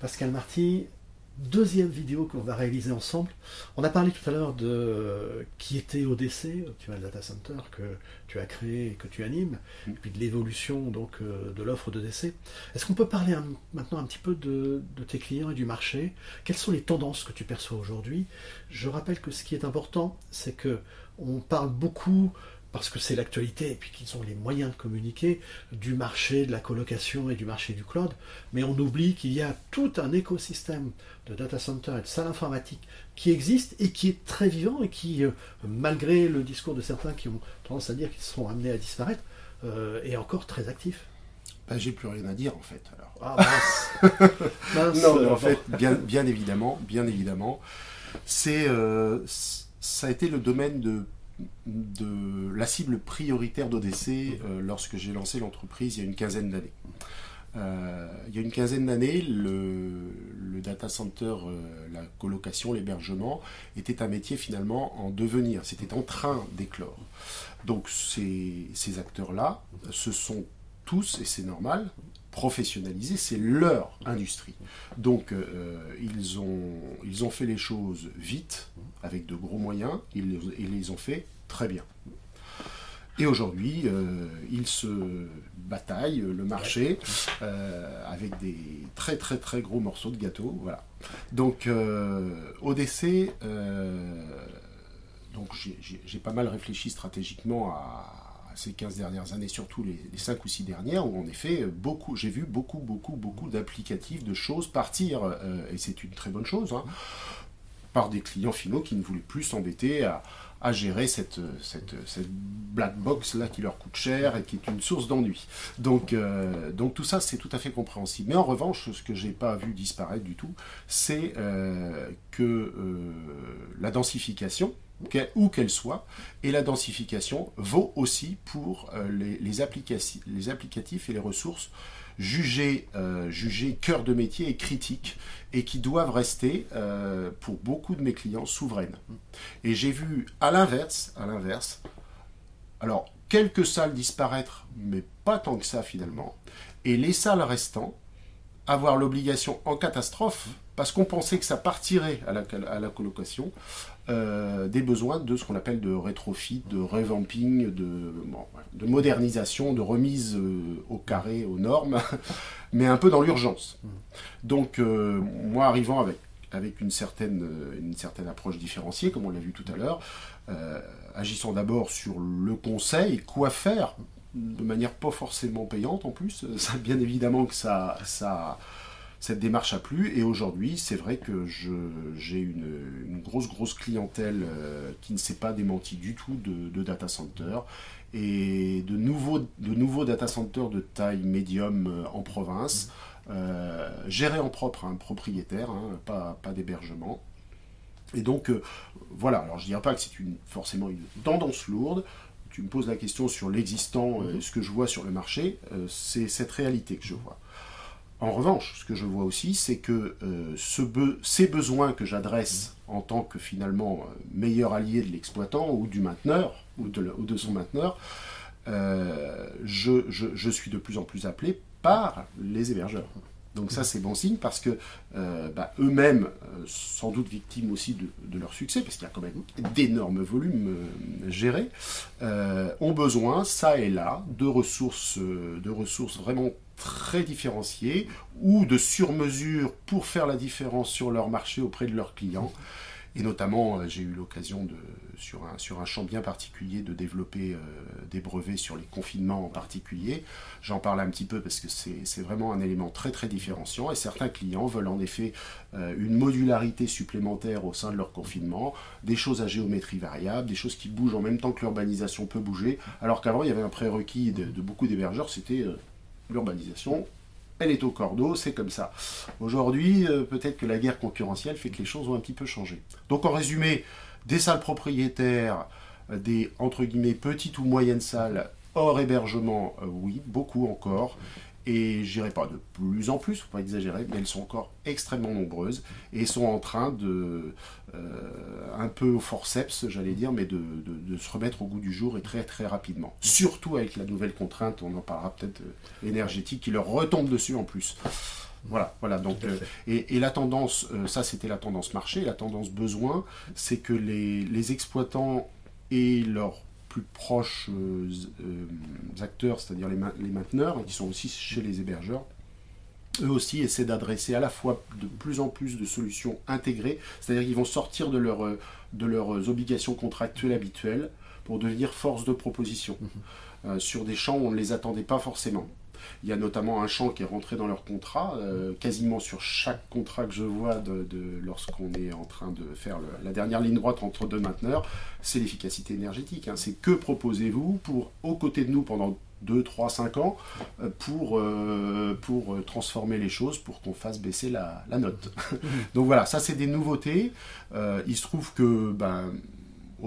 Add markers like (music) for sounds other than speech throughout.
Pascal Marty, deuxième vidéo qu'on va réaliser ensemble. On a parlé tout à l'heure de qui était ODC, Optimal Data Center, que tu as créé et que tu animes, et puis de l'évolution donc euh, de l'offre d'ODC. Est-ce qu'on peut parler maintenant un petit peu de, de, tes clients et du marché? Quelles sont les tendances que tu perçois aujourd'hui? Je rappelle que ce qui est important, c'est que on parle beaucoup parce que c'est l'actualité et puis qu'ils ont les moyens de communiquer du marché de la colocation et du marché du cloud, mais on oublie qu'il y a tout un écosystème de data center et de salles informatiques qui existe et qui est très vivant et qui, euh, malgré le discours de certains qui ont tendance à dire qu'ils seront amenés à disparaître, euh, est encore très actif. Ben, J'ai plus rien à dire en fait. Alors. Ah mince. (laughs) non, mais en fait, bien, bien évidemment, bien évidemment, c'est euh, ça a été le domaine de de la cible prioritaire d'ODC euh, lorsque j'ai lancé l'entreprise il y a une quinzaine d'années. Euh, il y a une quinzaine d'années, le, data center, euh, la colocation, l'hébergement était un métier finalement en devenir, c'était en train d'éclore. Donc ces, ces acteurs-là, ce sont tous, et c'est normal, professionnalisés, c'est leur industrie. Donc euh, ils, ont, ils ont fait les choses vite, avec de gros moyens, ils, ils les ont fait très bien. Et aujourd'hui, euh, ils se bataillent le marché euh, avec des très très très gros morceaux de gâteau. Voilà. Donc euh, ODC, donc j'ai pas mal réfléchi stratégiquement à, ces 15 dernières années, surtout les, les 5 ou 6 dernières, où en effet, beaucoup, j'ai vu beaucoup, beaucoup, beaucoup d'applicatifs, de choses partir, et c'est une très bonne chose, hein, par des clients finaux qui ne voulaient plus s'embêter à, à gérer cette, cette, cette, black box là qui leur coûte cher et qui est une source d'ennui. Donc, euh, donc tout ça c'est tout à fait compréhensible. Mais en revanche, ce que j'ai pas vu disparaître du tout, c'est euh, que euh, la densification, où qu'elle soit, et la densification vaut aussi pour les, les applicatifs et les ressources jugés, euh, jugés cœur de métier et critiques, et qui doivent rester, euh, pour beaucoup de mes clients, souveraines. Et j'ai vu à l'inverse, à l'inverse, alors quelques salles disparaître, mais pas tant que ça finalement, et les salles restantes avoir l'obligation en catastrophe, parce qu'on pensait que ça partirait à la, à la colocation, euh, des besoins de ce qu'on appelle de rétrofit, de revamping, de, bon, de modernisation, de remise euh, au carré, aux normes, (laughs) mais un peu dans l'urgence. Donc, euh, moi, arrivant avec, avec une, certaine, une certaine approche différenciée, comme on l'a vu tout à l'heure, agissant d'abord sur le conseil, quoi faire, de manière pas forcément payante en plus, ça, bien évidemment que ça... ça cette démarche a plu. Et aujourd'hui c'est vrai que j'ai une, une, grosse grosse clientèle euh, qui ne s'est pas démenti du tout de, de, data center. Et de nouveaux, de nouveaux data centers de taille médium euh, en province, euh, gérés en propre, un hein, propriétaire, hein, pas, pas d'hébergement. Et donc euh, voilà, alors je ne dirais pas que c'est une, forcément une tendance lourde, tu me poses la question sur l'existant, euh, ce que je vois sur le marché, c'est cette réalité que je vois. En revanche, ce que je vois aussi, c'est que euh, ces besoins que j'adresse en tant que finalement euh, meilleur allié de l'exploitant ou du mainteneur ou de, son mainteneur, euh, je, suis de plus en plus appelé par les hébergeurs. Donc ça c'est bon signe parce que bah, eux-mêmes, sans doute victimes aussi de, de leur succès, parce qu'il y a quand même d'énormes volumes gérés, ont besoin, ça et là, de ressources, de ressources vraiment très différenciées ou de sur-mesure pour faire la différence sur leur marché auprès de leurs clients. Et notamment, euh, j'ai eu l'occasion de, sur un, champ bien particulier, de développer euh, des brevets sur les confinements en particulier. J'en parle un petit peu parce que c'est vraiment un élément très très différenciant et certains clients veulent en effet euh, une modularité supplémentaire au sein de leur confinement, des choses à géométrie variable, des choses qui bougent en même temps que l'urbanisation peut bouger, alors qu'avant il y avait un prérequis de, beaucoup d'hébergeurs, c'était l'urbanisation elle est au cordeau, c'est comme ça. Aujourd'hui, euh, peut-être que la guerre concurrentielle fait que les choses ont un petit peu changé. Donc en résumé, des salles propriétaires, euh, des entre guillemets petites ou moyennes salles hors hébergement, euh, oui, beaucoup encore. Et je dirais pas de plus en plus, faut pas exagérer, mais elles sont encore extrêmement nombreuses et sont en train de, euh, un peu au forceps, j'allais dire, mais de, de, de, se remettre au goût du jour et très très rapidement. Surtout avec la nouvelle contrainte, on en parlera peut-être, euh, énergétique qui leur retombe dessus en plus. Voilà, voilà. Donc, et, la tendance, ça c'était la tendance marché, la tendance besoin, c'est que les, exploitants et leurs plus proches acteurs, c'est-à-dire les, les mainteneurs, qui sont aussi chez les hébergeurs, eux aussi essaient d'adresser à la fois de plus en plus de solutions intégrées, c'est-à-dire qu'ils vont sortir de, leur, de leurs obligations contractuelles habituelles pour devenir force de proposition mhm. euh, sur des champs où on ne les attendait pas forcément. Il y a notamment un champ qui est rentré dans leur contrat, euh, quasiment sur chaque contrat que je vois de, lorsqu'on est en train de faire la dernière ligne droite entre deux mainteneurs, c'est l'efficacité énergétique. Hein. C'est que proposez-vous pour, aux côtés de nous pendant 2, 3, 5 ans euh, pour, euh, pour transformer les choses, pour qu'on fasse baisser la, note. (laughs) Donc voilà, ça c'est des nouveautés. Euh, il se trouve que ben,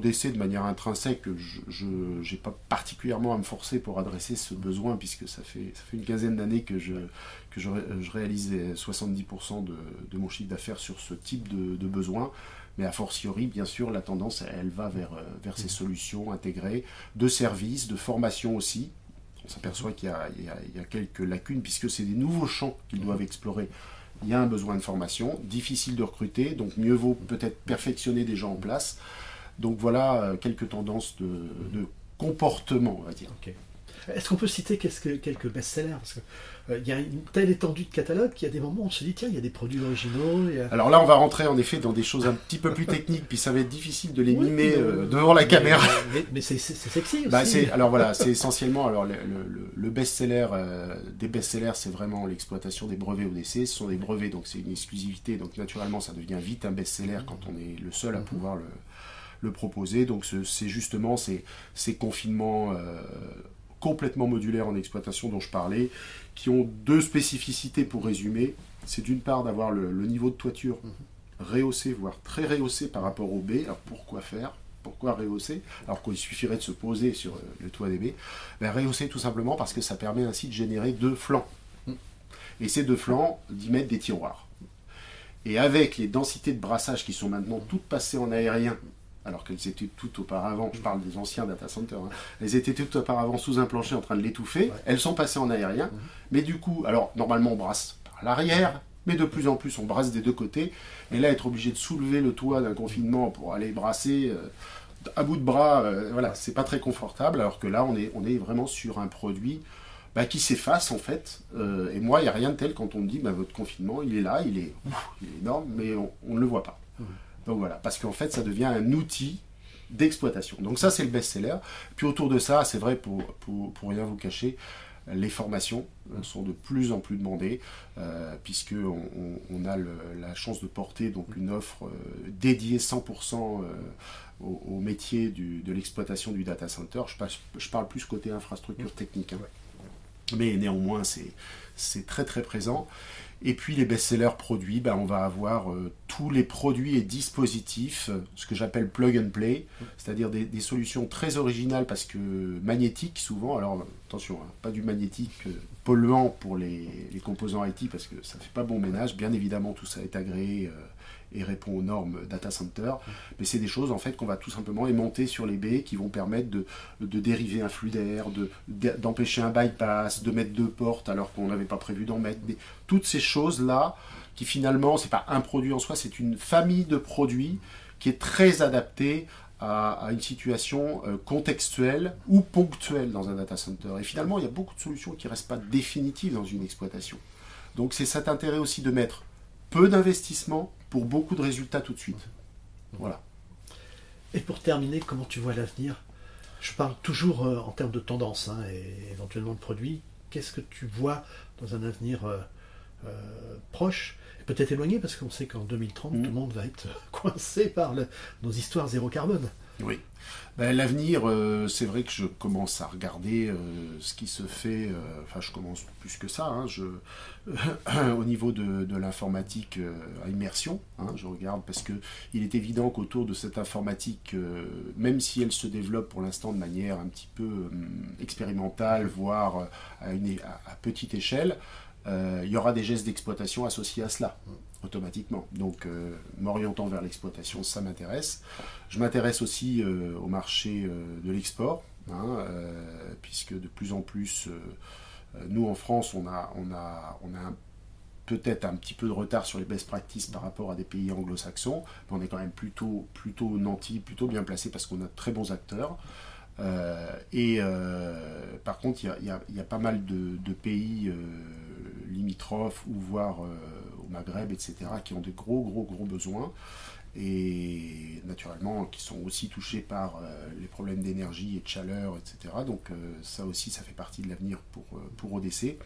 décès de manière intrinsèque, je n'ai pas particulièrement à me forcer pour adresser ce besoin, puisque ça fait, ça fait une quinzaine d'années que, je, que je, réalise 70% de, de, mon chiffre d'affaires sur ce type de, de besoin. Mais a fortiori, bien sûr, la tendance, elle va vers, vers ces solutions intégrées, de services, de formation aussi, on s'aperçoit qu'il y, a quelques lacunes puisque c'est des nouveaux champs qu'ils doivent explorer. Il y a un besoin de formation, difficile de recruter, donc mieux vaut peut-être perfectionner des gens en place. Donc voilà euh, quelques tendances de, comportement, on va dire. Est-ce qu'on peut citer quelques best-sellers? Parce qu'il euh, y a une telle étendue de catalogue qu'il y a des moments où on se dit tiens, il y a des produits originaux. Alors là, on va rentrer en effet dans des choses un petit peu plus techniques, puis ça va être difficile de les mimer euh, devant la caméra. Mais, c'est sexy bah, aussi. alors voilà, (laughs) c'est essentiellement alors le, best-seller euh, des best-sellers, c'est vraiment l'exploitation des brevets ODC. Ce sont des brevets, donc c'est une exclusivité, donc naturellement, ça devient vite un best-seller quand on est le seul à mhm. pouvoir le, le proposer. Donc c'est justement ces, ces confinements complètement modulaires en exploitation dont je parlais, qui ont deux spécificités pour résumer. C'est d'une part d'avoir le, niveau de toiture mhm. rehaussé, voire très rehaussé par rapport au B. Alors pourquoi faire? Pourquoi rehausser? Alors qu'il suffirait de se poser sur euh, le toit des baies. Ben, rehausser tout simplement parce que ça permet ainsi de générer deux flancs. Mhm. Et ces deux flancs, d'y mettre des tiroirs. Et avec les densités de brassage qui sont maintenant toutes passées en aérien alors qu'elles étaient toutes auparavant, je parle des anciens data centers, hein, elles étaient toutes auparavant sous un plancher en train de l'étouffer, elles sont passées en aérien, mhm. mais du coup, alors normalement on brasse par l'arrière, mais de plus en plus on brasse des deux côtés, et là être obligé de soulever le toit d'un confinement pour aller brasser euh, à bout de bras, euh, voilà, c'est pas très confortable, alors que là on est, on est vraiment sur un produit bah, qui s'efface en fait, euh, et moi il n'y a rien de tel quand on me dit bah, votre confinement il est là, il est, énorme, mais on ne le voit pas. Donc voilà, parce qu'en fait, ça devient un outil d'exploitation. Donc ça, c'est le best-seller. Puis autour de ça, c'est vrai, pour, pour, rien vous cacher, les formations euh, sont de plus en plus demandées, euh, puisqu'on on, a la chance de porter donc une offre euh, dédiée 100% au, métier de l'exploitation du data center. Je, parle plus côté infrastructure technique. Hein. Mais néanmoins, c'est très très présent. Et puis les best-sellers produits, ben, on va avoir euh, tous les produits et dispositifs, euh, ce que j'appelle plug and play, c'est-à-dire des, solutions très originales parce que magnétiques souvent. Alors attention, hein, pas du magnétique euh, polluant pour les, composants IT parce que ça ne fait pas bon ménage. Bien évidemment, tout ça est agréé et répond aux normes data center. Mais c'est des choses en fait qu'on va tout simplement aimanter sur les baies qui vont permettre de, dériver un flux d'air, d'empêcher un bypass, de mettre deux portes alors qu'on n'avait pas prévu d'en mettre. toutes ces choses-là qui finalement, c'est pas un produit en soi, c'est une famille de produits qui est très adaptée à, une situation euh, contextuelle ou ponctuelle dans un data center. Et finalement, il y a beaucoup de solutions qui ne restent pas définitives dans une exploitation. Donc c'est cet intérêt aussi de mettre peu d'investissement pour beaucoup de résultats tout de suite. Voilà. Et pour terminer, comment tu vois l'avenir? Je parle toujours euh, en termes de tendance hein, et éventuellement de produits. Qu'est-ce que tu vois dans un avenir euh, euh, proche? Peut-être éloigné parce qu'on sait qu'en 2030, mm. tout le monde va être (laughs) coincé par nos histoires zéro carbone. Oui. Ben, l'avenir, euh, c'est vrai que je commence à regarder euh, ce qui se fait, euh, enfin je commence plus que ça, hein, je, (coughs) au niveau de, l'informatique à immersion, hein, je regarde parce que il est évident qu'autour de cette informatique, même si elle se développe pour l'instant de manière un petit peu expérimentale, voire à, une, à petite échelle, il y aura des gestes d'exploitation associés à cela automatiquement. Donc, euh, m'orientant vers l'exploitation, ça m'intéresse. Je m'intéresse aussi euh, au marché euh, de l'export, hein, puisque de plus en plus, nous en France, on a, on a, on a peut-être un petit peu de retard sur les best practices par rapport à des pays anglo-saxons, mais on est quand même plutôt, plutôt nanti, plutôt bien placé parce qu'on a de très bons acteurs. Euh, et euh, par contre, il y, a, pas mal de, pays euh, limitrophes ou voire au Maghreb, etc., qui ont des gros, gros, gros besoins et naturellement qui sont aussi touchés par euh, les problèmes d'énergie et de chaleur, etc. Donc euh, ça aussi, ça fait partie de l'avenir pour, euh, pour ODC.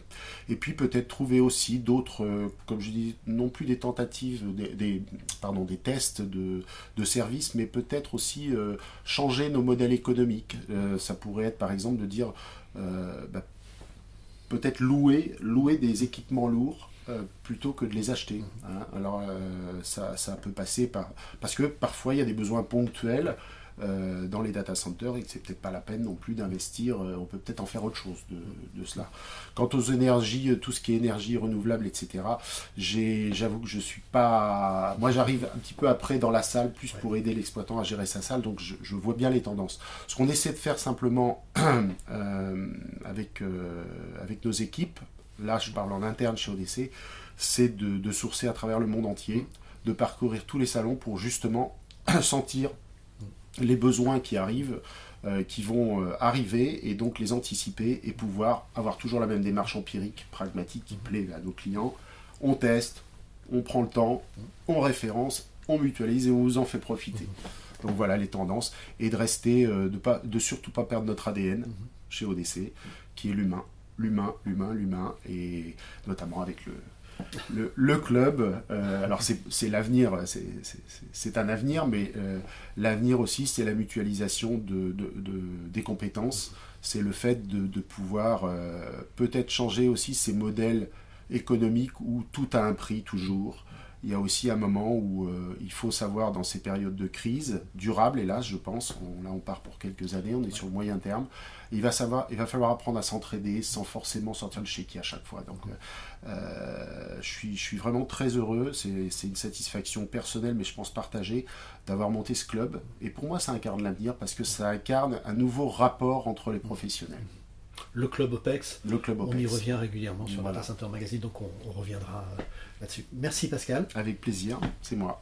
Et puis peut-être trouver aussi d'autres, comme je dis, non plus des tentatives, des, pardon, des tests de, de services, mais peut-être aussi changer nos modèles économiques. ça pourrait être par exemple de dire, bah, peut-être louer, louer des équipements lourds euh, plutôt que de les acheter. Hein. Alors euh, ça, peut passer par... Parce que parfois il y a des besoins ponctuels euh, dans les data centers et que c'est peut-être pas la peine non plus d'investir, on peut peut-être en faire autre chose de, cela. Quant aux énergies, tout ce qui est énergie renouvelable, etc., j'avoue que je suis pas... Moi j'arrive un petit peu après dans la salle, plus pour aider l'exploitant à gérer sa salle, donc je, je, vois bien les tendances. Ce qu'on essaie de faire simplement (clears throat) avec, avec nos équipes, là je parle en interne chez ODC, c'est de, sourcer à travers le monde entier, de parcourir tous les salons pour justement (clears throat) sentir les besoins qui arrivent, euh, qui vont euh, arriver, et donc les anticiper et pouvoir avoir toujours la même démarche empirique, pragmatique, qui plaît à nos clients. On teste, on prend le temps, on référence, on mutualise et on vous en fait profiter. Donc voilà les tendances, et de rester, euh, de, pas, de surtout pas perdre notre ADN chez ODC, qui est l'humain l'humain, l'humain, l'humain, et notamment avec le, le, club. Euh, alors c'est l'avenir, c'est un avenir, mais euh, l'avenir aussi c'est la mutualisation de, des compétences, c'est le fait de, pouvoir euh, peut-être changer aussi ces modèles économiques où tout a un prix toujours. Il y a aussi un moment où il faut savoir dans ces périodes de crise durable, hélas je pense, là on part pour quelques années, on est sur le moyen terme, il va, savoir, il va falloir apprendre à s'entraider sans forcément sortir le chéquier à chaque fois. Donc, euh, je, suis, je suis vraiment très heureux. C'est une satisfaction personnelle, mais je pense partagée, d'avoir monté ce club. Et pour moi, ça incarne l'avenir parce que ça incarne un nouveau rapport entre les professionnels. Le club OPEX, le club on y revient régulièrement sur voilà. Data Center Magazine, donc on, on reviendra là-dessus. Merci Pascal. Avec plaisir, c'est moi.